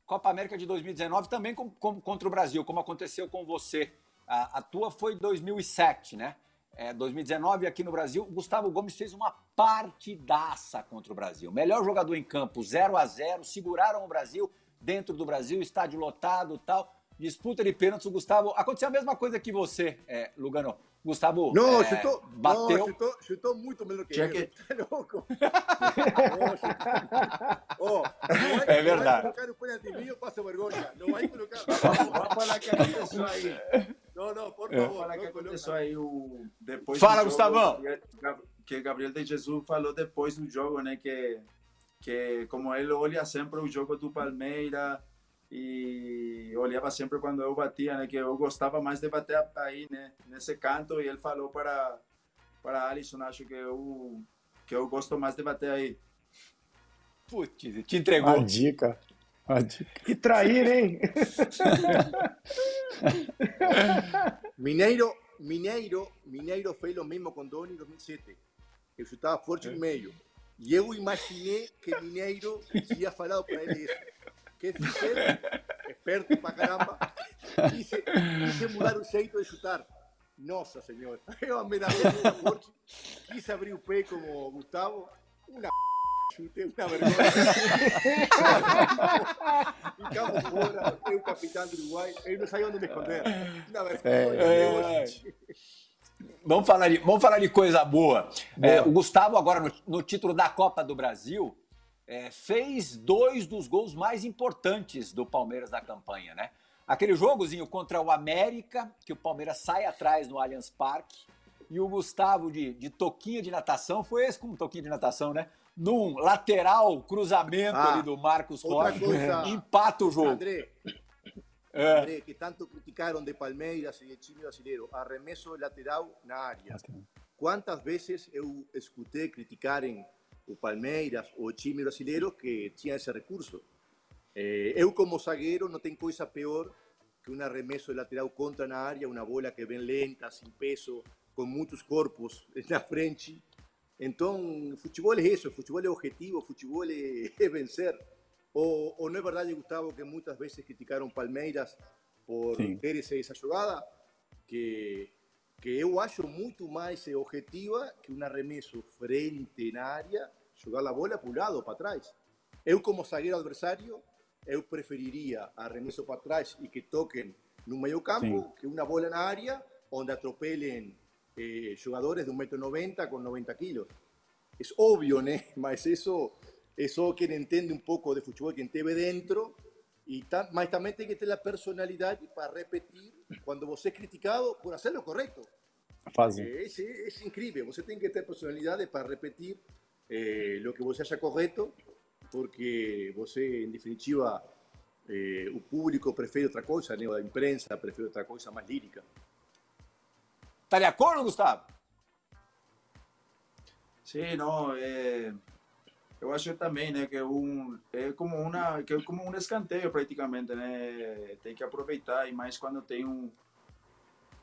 Copa América de 2019 também com, com, contra o Brasil, como aconteceu com você. A, a tua foi 2007, né? é, 2019 aqui no Brasil, o Gustavo Gomes fez uma partidaça contra o Brasil. Melhor jogador em campo, 0 a 0 seguraram o Brasil dentro do Brasil, estádio lotado tal. Disputa de pênaltis, o Gustavo. Aconteceu a mesma coisa que você, é, Lugano. Gustavo não, é, chutou, bateu. Não, chutou, chutou muito melhor que Tinha Que... Tá louco? oh, é verdade. Não vai colocar o pênalti meu, passa vergonha. Não vai colocar. Vamos falar que aconteceu aí. Não, não, por favor. Falar que aconteceu aí o... depois Fala, Gustavão. Que Gabriel de Jesus falou depois do jogo, né? Que, que como ele olha sempre o jogo do Palmeiras e olhava sempre quando eu batia, né, que eu gostava mais de bater aí, né, nesse canto, e ele falou para para Alisson, acho que eu que eu gosto mais de bater aí. Putz, te entregou. A dica. A dica. Que trair, hein? Mineiro, Mineiro, Mineiro fez o mesmo com Doni em 2007. Eu chutava forte no meio. E eu imaginei que Mineiro tinha falado para ele isso. Que fiz Esperto pra caramba. Quise, quise mudar o jeito de chutar. Nossa Senhora, eu ameaçei muito forte. Quise abrir o pé como Gustavo. Uma chutei uma vergonha. Ficamos fora. Eu, capitão do Uruguai, ele não sabia onde me esconder. Uma vergonha. É, é. Vamos falar de, vamos falar de coisa boa. É, o Gustavo, agora no, no título da Copa do Brasil, é, fez dois dos gols mais importantes do Palmeiras na campanha, né? Aquele jogozinho contra o América, que o Palmeiras sai atrás no Allianz Parque, e o Gustavo de, de toquinho de natação, foi esse com um toquinho de natação, né? Num lateral cruzamento ah, ali do Marcos Rocha, empata o jogo. André, é. André, que tanto criticaram de Palmeiras e de time brasileiro, arremesso lateral na área. Quantas vezes eu escutei criticarem o Palmeiras, o time brasileiro que tinha esse recurso. Eh, eu, como zagueiro, não tem coisa pior que um arremesso de lateral contra na área, uma bola que vem lenta, sem peso, com muitos corpos na frente. Então, futebol é isso, futebol é objetivo, futebol é, é vencer. Ou, ou, não é verdade, Gustavo, que muitas vezes criticaram Palmeiras por Sim. ter essa jogada? Que, que eu acho muito mais objetiva que um arremesso frente na área, jogar a bola para o lado para trás. Eu, como zagueiro adversário, eu preferiria arremesso para trás e que toquem no meio campo Sim. que uma bola na área onde atropelem eh, jogadores de 1,90m com 90 quilos. É óbvio, né? Mas isso é só quem entende um pouco de futebol, quem teve dentro, e tá, mas também tem que ter a personalidade para repetir quando você é criticado por fazer o correto. Fácil. É, é, é, incrível, você tem que ter personalidade para repetir eh, o que você acha correto, porque você, em definitiva, eh, o público prefere outra coisa, né? a imprensa prefere outra coisa mais lírica. Está de acordo, Gustavo? Sim, não, é, eu acho também, né, que é um é como uma que é como um escanteio praticamente, né? Tem que aproveitar e mais quando tem um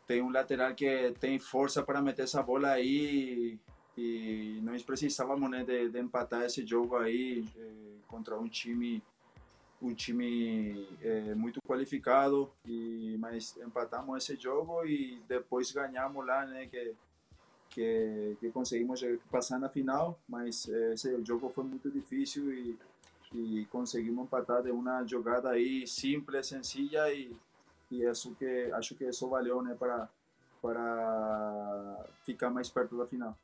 tem um lateral que tem força para meter essa bola aí e nós precisávamos né, de, de empatar esse jogo aí eh, contra um time um time é, muito qualificado. E mas empatamos esse jogo e depois ganhamos lá né que que, que conseguimos passar na final. Mas esse jogo foi muito difícil e, e conseguimos empatar de uma jogada aí simples sencilla e e isso que acho que isso valeu né para para ficar mais perto da final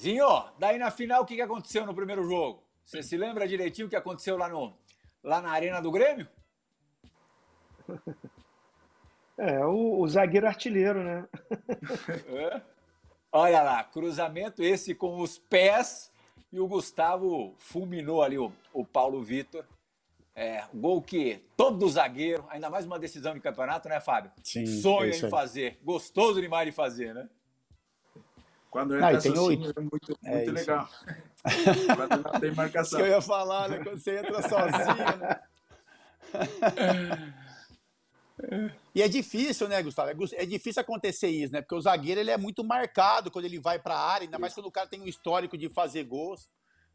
Zinho daí na final o que aconteceu no primeiro jogo você se lembra direitinho o que aconteceu lá, no, lá na Arena do Grêmio? É, o, o zagueiro artilheiro, né? É. Olha lá, cruzamento esse com os pés e o Gustavo fulminou ali o, o Paulo Vitor. É, gol que todo zagueiro, ainda mais uma decisão de campeonato, né, Fábio? Sim, Sonha é em fazer. Gostoso demais de fazer, né? Quando entra não, sozinho é muito, é muito legal. Quando não tem marcação. que eu ia falar, né? Quando você entra sozinho, né? E é difícil, né, Gustavo? É, é difícil acontecer isso, né? Porque o zagueiro ele é muito marcado quando ele vai para a área, ainda mais quando o cara tem um histórico de fazer gols.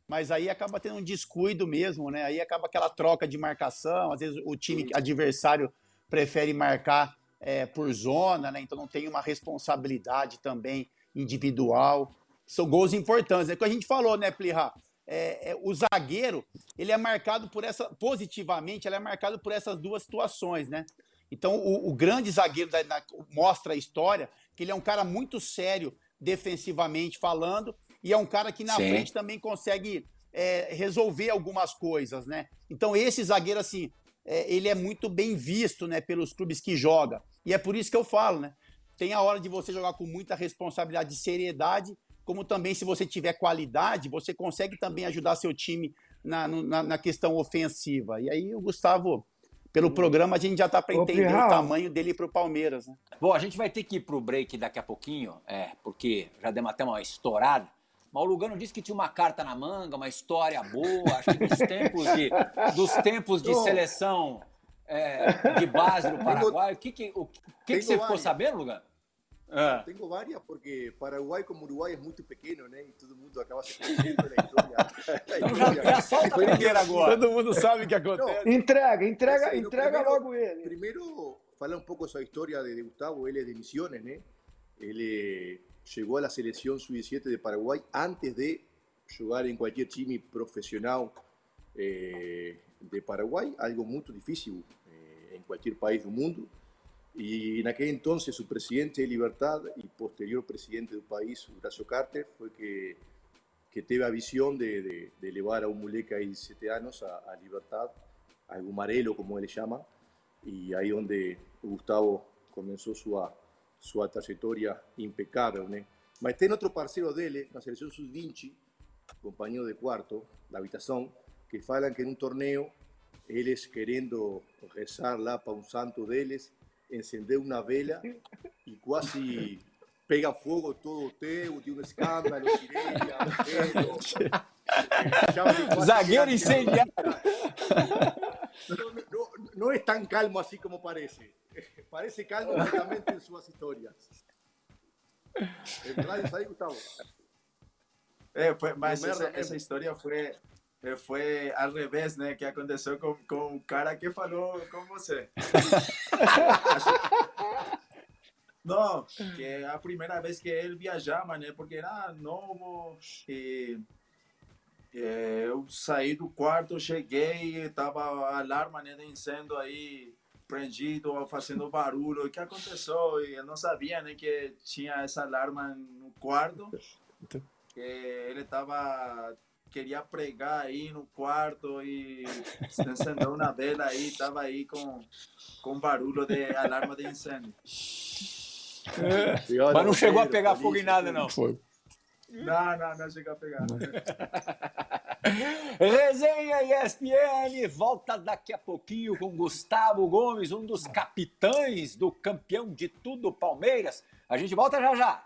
Mas aí acaba tendo um descuido mesmo, né? Aí acaba aquela troca de marcação. Às vezes o time adversário prefere marcar é, por zona, né? Então não tem uma responsabilidade também individual. São gols importantes. É o que a gente falou, né, Plirra? É, é, o zagueiro, ele é marcado por essa, positivamente, ele é marcado por essas duas situações, né? Então, o, o grande zagueiro da, da, mostra a história que ele é um cara muito sério defensivamente falando e é um cara que na Sim. frente também consegue é, resolver algumas coisas, né? Então, esse zagueiro, assim, é, ele é muito bem visto, né, pelos clubes que joga. E é por isso que eu falo, né? Tem a hora de você jogar com muita responsabilidade e seriedade, como também se você tiver qualidade, você consegue também ajudar seu time na, na, na questão ofensiva. E aí o Gustavo, pelo programa, a gente já está para entender o tamanho dele para o Palmeiras. Né? Bom, a gente vai ter que ir para o break daqui a pouquinho, é, porque já demos até uma estourada. Mas o Lugano disse que tinha uma carta na manga, uma história boa, acho que dos tempos de, dos tempos de seleção é, de base no Paraguai. O que, que, o que, que você ficou sabendo, Lugan? Ah. Tenho várias, porque Paraguai como Uruguai é muito pequeno, né? E todo mundo acaba se conhecendo na história. então já, já solta a primeira agora. Todo mundo sabe o que acontece. Não, entrega, entrega, assim, entrega primeiro, logo ele. Primeiro, falar um pouco sobre a história de Gustavo, ele é de Misiones, né? Ele chegou à seleção sub-17 de Paraguai antes de jogar em qualquer time profissional eh, de Paraguay, algo muy difícil eh, en cualquier país del mundo. Y en aquel entonces su presidente de Libertad y posterior presidente del país, Horacio Carter, fue que, que tuvo la visión de, elevar a un muleca de 17 años a, Libertad, a Gumarelo, como él le llama, y ahí donde Gustavo comenzó su, su trayectoria impecable. ¿no? Mas tem outro dele, na seleção sub-20, companheiro de quarto, da habitação, que falan que en un torneo, ellos queriendo rezar lá para un santo deles, encender una vela y casi pega fogo todo o teu, de um escândalo, sireia, Zagueiro incendiário. No, no, no es tan calmo así como parece. Parece calmo únicamente en sus historias. ¿Es verdad isso aí, Gustavo? É, foi, mas essa, essa, história foi, foi ao revés, né? Que aconteceu com, com o cara que falou com você. Não, que é a primeira vez que ele viajava, né? Porque era novo. E, e eu saí do quarto, cheguei, tava alarma né, de incêndio aí prendido, fazendo barulho. O que aconteceu? E eu não sabia né, que tinha essa alarma no quarto. Que ele tava queria pregar aí no quarto e acendeu uma vela aí, tava aí com, com barulho de alarma de incêndio. É. Mas não chegou a pegar fogo em nada, não. Foi. Não, não, não chegou a pegar. Resenha ESPN volta daqui a pouquinho com Gustavo Gomes, um dos capitães do campeão de tudo Palmeiras. A gente volta já já.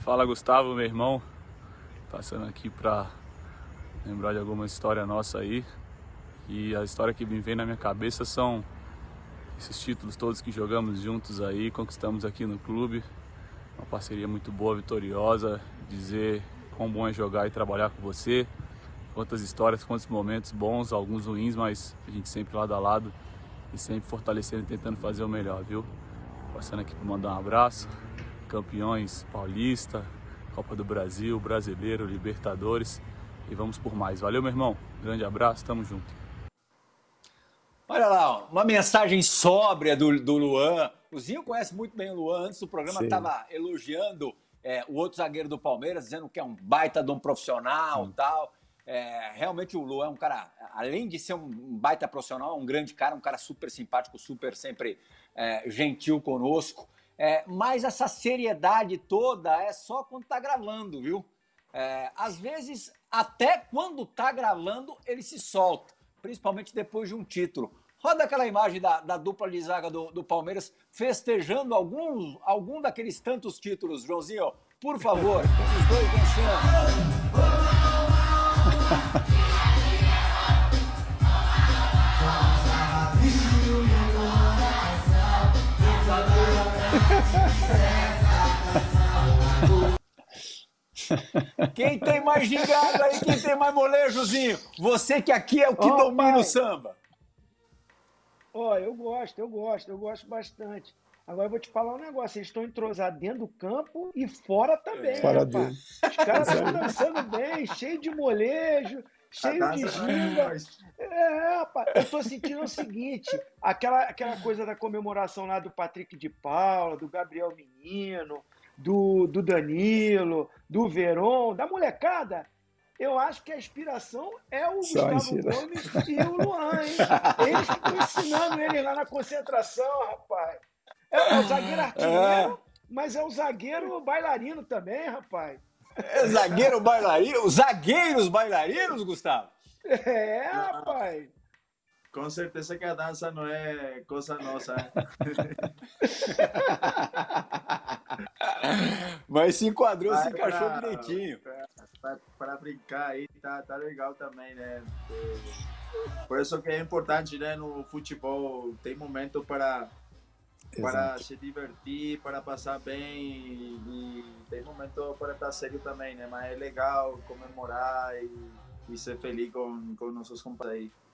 Fala Gustavo, meu irmão. Passando aqui para lembrar de alguma história nossa aí. E a história que me vem na minha cabeça são esses títulos todos que jogamos juntos aí, conquistamos aqui no clube. Uma parceria muito boa, vitoriosa. Dizer quão bom é jogar e trabalhar com você. Quantas histórias, quantos momentos bons, alguns ruins, mas a gente sempre lado a lado e sempre fortalecendo e tentando fazer o melhor, viu? Passando aqui para mandar um abraço. Campeões paulista, Copa do Brasil, Brasileiro, Libertadores e vamos por mais. Valeu, meu irmão. Grande abraço, tamo junto. Olha lá, uma mensagem sóbria do, do Luan. O Zinho conhece muito bem o Luan. Antes do programa estava elogiando é, o outro zagueiro do Palmeiras, dizendo que é um baita de um profissional e tal. É, realmente o Luan é um cara, além de ser um baita profissional, é um grande cara, um cara super simpático, super sempre é, gentil conosco. É, mas essa seriedade toda é só quando tá gravando, viu? É, às vezes, até quando tá gravando, ele se solta, principalmente depois de um título. Roda aquela imagem da, da dupla de zaga do, do, Palmeiras festejando alguns, algum daqueles tantos títulos, Joãozinho. Por favor, os dois dançando. Quem tem mais gingado aí, quem tem mais molejozinho? Você que aqui é o que oh, domina pai. o samba. Ó, oh, eu gosto, eu gosto, eu gosto bastante. Agora eu vou te falar um negócio, eles estão entrosados dentro do campo e fora também. Fora dele. Os caras estão dançando bem, cheio de molejo, cheio de ginga. É, rapaz, eu tô sentindo o seguinte, aquela, aquela coisa da comemoração lá do Patrick de Paula, do Gabriel Menino, do, do Danilo, do Veron, da molecada, eu acho que a inspiração é o Só Gustavo Gomes e o Luan, hein? Eles estão ensinando ele lá na concentração, rapaz. É, é o zagueiro artilheiro, é. mas é o zagueiro bailarino também, rapaz. É zagueiro bailarino? Os zagueiros bailarinos, Gustavo? É, rapaz. Com certeza que a dança não é coisa nossa. Mas se enquadrou, se encaixou pra, direitinho. Para brincar aí, tá, tá legal também, né? Por isso que é importante, né? No futebol, tem momento para para se divertir, para passar bem e tem momento para estar sério também, né? Mas é legal comemorar e, e ser feliz com, com nossos companheiros aí.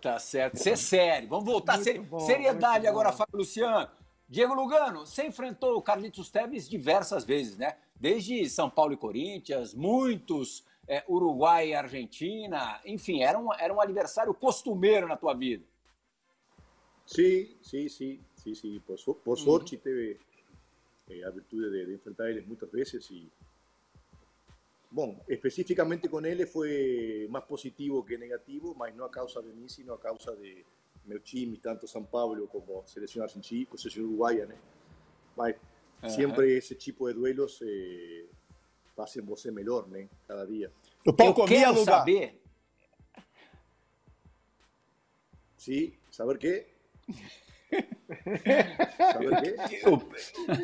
Tá certo. Ser sério. Vamos voltar. Ser... Bom, Seriedade agora, Fábio Luciano. Diego Lugano, você enfrentou o Carlitos Teves diversas vezes, né? Desde São Paulo e Corinthians, muitos, é, Uruguai e Argentina, enfim, era um, era um adversário costumeiro na tua vida. Sim, sim, sim, sim, sim. Por, por sorte uhum. teve eh, a virtude de, de enfrentar eles muitas vezes e Bom, específicamente con él fue más positivo que negativo, mas no a causa de mí, sino a causa de meu time, tanto São Paulo como selección argentina, selección uruguaya, né? Mas uhum. sempre esse tipo de duelos eh, fazem você melhor, né? Cada dia. O pau comia lugar. saber. Sim, saber quê? Eu,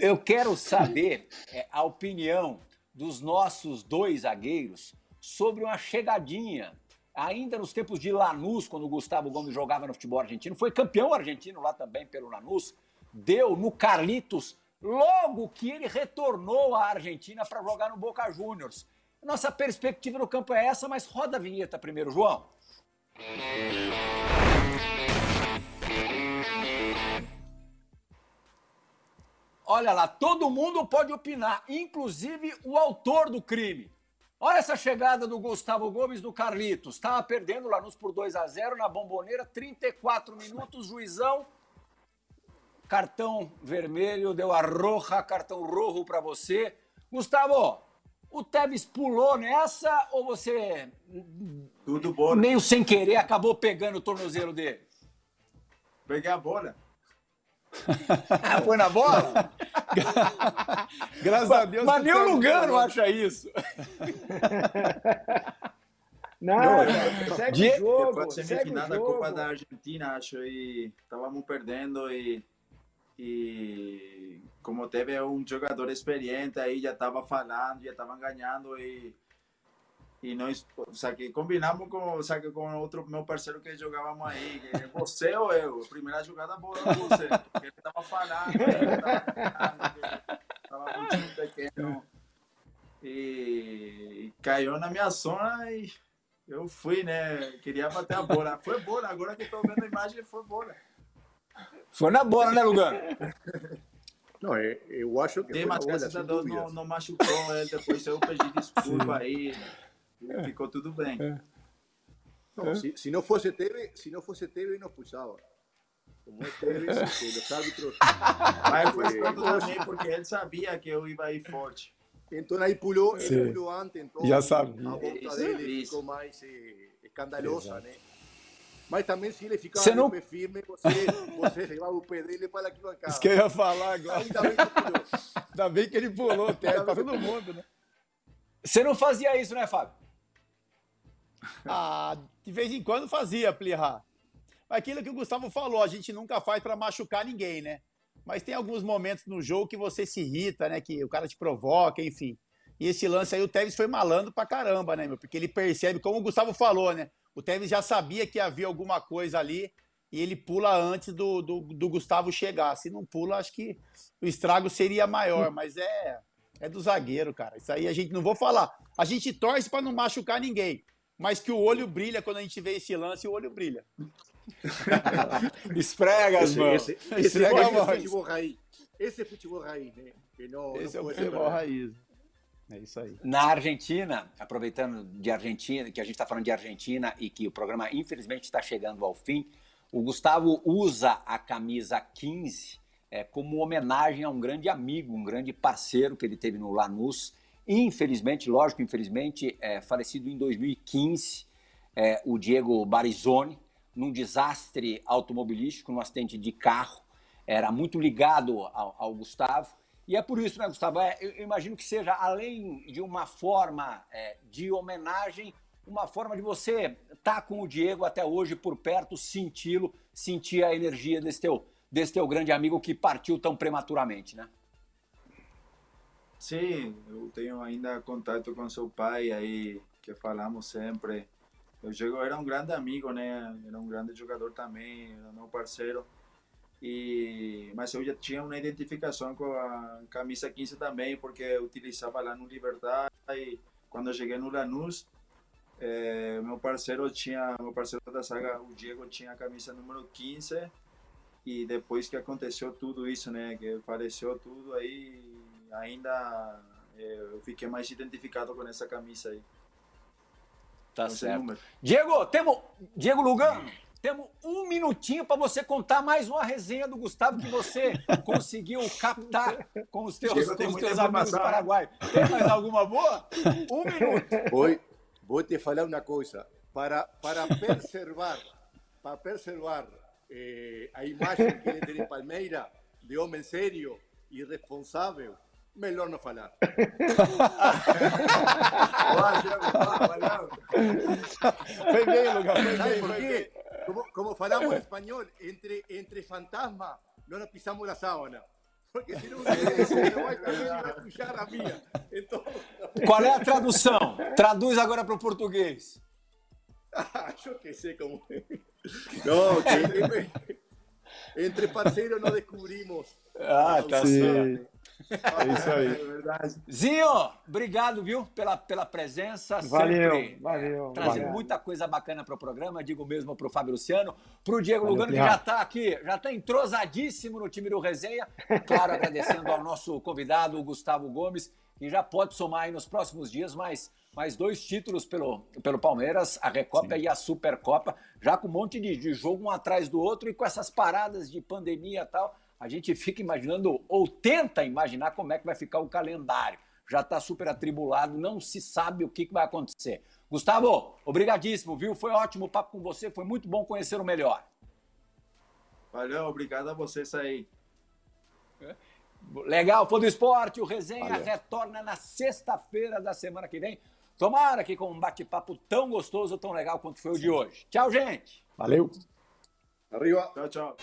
eu quero saber é, a opinião dos nossos dois zagueiros sobre uma chegadinha. Ainda nos tempos de Lanús, quando o Gustavo Gomes jogava no futebol argentino, foi campeão argentino lá também pelo Lanús, deu no Carlitos logo que ele retornou à Argentina para jogar no Boca Juniors. Nossa perspectiva no campo é essa, mas roda a vinheta primeiro, João. Olha lá, todo mundo pode opinar, inclusive o autor do crime. Olha essa chegada do Gustavo Gomes do Carlitos. Estava perdendo Lanús por 2 a 0 na bomboneira, 34 minutos, juizão. Cartão vermelho, deu a roja, cartão rojo para você. Gustavo, o Tevez pulou nessa ou você Tudo bom. meio sem querer acabou pegando o tornozelo dele? Peguei a bola. Ah, foi na bola? Graças a Deus. Mas nem o Lugano acha isso. Não, segue Die- o jogo, Depois da segue o semifinal da Copa jogo. da Argentina, acho, e estávamos perdendo e, e como teve um jogador experiente aí, já estava falando, já estavam ganhando e e nós, o sea, que combinamos com, o sea, que com outro meu parceiro que jogávamos aí, que você ou eu, a primeira jogada boa era você, porque ele estava falando, ele estava um time pequeno e, e caiu na minha zona e eu fui, né? Queria bater a bola. Foi bola, agora que estou vendo a imagem, foi bola. Foi na bola, né, Lugano? Não, é, eu acho que Sim, foi na bola, sem dúvidas. não, não machucou ele. Depois eu pedi desculpa aí. E Ficou tudo bem. No, si, si no fuese Teve, si no fuese Teve, nos pulsaba. Como es Tevez, este, los árbitros. Mas foi também, porque ele sabia que eu ia ir forte. Então ahí puló, Sí. él puló antes, entonces Ya sabe. a volta Isso, dele isso. ficou mais eh, escandalosa, né? Mas também se ele de não- pé firme, você, você levava o pé dele para aqui bancada. Isso que eu ia falar agora. Ainda bem que pulou. Ainda bem que ele pulou o Tevez pra todo mundo, né? Você não fazia isso, né, Fábio? Ah, de vez em quando fazia, Plirra. Aquilo que o Gustavo falou, a gente nunca faz pra machucar ninguém, né? Mas tem alguns momentos no jogo que você se irrita, né? Que o cara te provoca, enfim. E esse lance aí, o Tevez foi malandro pra caramba, né, meu? Porque ele percebe, como o Gustavo falou, né? O Tevez já sabia que havia alguma coisa ali e ele pula antes do, do, do Gustavo chegar. Se não pula, acho que o estrago seria maior, mas é, é do zagueiro, cara. Isso aí a gente não vou falar. A gente torce pra não machucar ninguém, mas que o olho brilha quando a gente vê esse lance, o olho brilha. Esfrega as Esse, mãos. esse, esse, Esfrega esse voz. futebol raiz. Esse futebol raiz, né? Que não, Esse é não o pode futebol raiz. É isso aí. Na Argentina, aproveitando de Argentina, que a gente está falando de Argentina e que o programa infelizmente está chegando ao fim, o Gustavo usa a camisa 15 é, como homenagem a um grande amigo, um grande parceiro que ele teve no Lanús. Infelizmente, lógico, infelizmente, é, falecido em 2015, é, o Diego Barizoni, num desastre automobilístico, num acidente de carro. Era muito ligado ao, ao Gustavo. E é por isso, né, Gustavo? É, eu, imagino que seja, além de uma forma é, de homenagem, uma forma de você estar com o Diego até hoje por perto, senti-lo, sentir a energia desse teu, desse teu grande amigo que partiu tão prematuramente, né? Sim, eu tenho ainda contato com seu pai aí, que falamos sempre. O Diego era um grande amigo, né? Era um grande jogador também, era meu parceiro. E, mas eu já tinha uma identificação com a camisa 15 também, porque eu utilizava lá no Libertad. E quando eu cheguei no Lanús, eh, meu parceiro tinha, meu parceiro da saga, o Diego tinha a camisa número 15. E depois que aconteceu tudo isso, né? Que faleceu tudo aí, ainda eh, eu fiquei mais identificado com essa camisa aí. Tá certo. número. Diego, temos, Diego Lugano, temos um minutinho para você contar mais uma resenha do Gustavo que você conseguiu captar com os teus, Diego com os teus amigos informação, né? paraguaios. Tem mais alguma boa? Um minuto. Voy a te falar una cosa. Para, para preservar, para preservar eh, a imagen que ele tem em Palmeira de homem sério e responsável, melhor não valeu. Foi bem, Lucas. Foi Sabe bem, por foi quê? bem. como, como falamos en español, entre, entre fantasma no nos pisamos la sábana. Porque senão você vai puxar a minha. Então, Qual é a tradução? Traduz agora para o português. yo qué sé cómo. No, que entre parceiros nos descubrimos. Ah, tá certo. É isso aí. É verdade. Zinho, obrigado, viu, pela, pela presença. Valeu, sempre valeu. Trazendo valeu. muita coisa bacana para o programa. Digo mesmo para o Fábio Luciano, para o Diego Valeu, Lugano, que já está aqui, já está entrosadíssimo no time do Resenha. Claro, agradecendo ao nosso convidado, o Gustavo Gomes, que já pode somar aí nos próximos dias mais, mais dois títulos pelo, pelo Palmeiras, a Recopa e a Supercopa, já com um monte de, de jogo um atrás do outro e com essas paradas de pandemia e tal. A gente fica imaginando, ou tenta imaginar como é que vai ficar o calendário. Já está super atribulado, não se sabe o que, que vai acontecer. Gustavo, obrigadíssimo, viu? Foi ótimo o papo com você, foi muito bom conhecer o melhor. Valeu, obrigado a vocês aí. Legal, foi do esporte. O Resenha Valeu. retorna na sexta-feira da semana que vem. Tomara que com um bate-papo tão gostoso, tão legal quanto foi o de hoje. Tchau, gente! Valeu. Arriba. Tchau, tchau.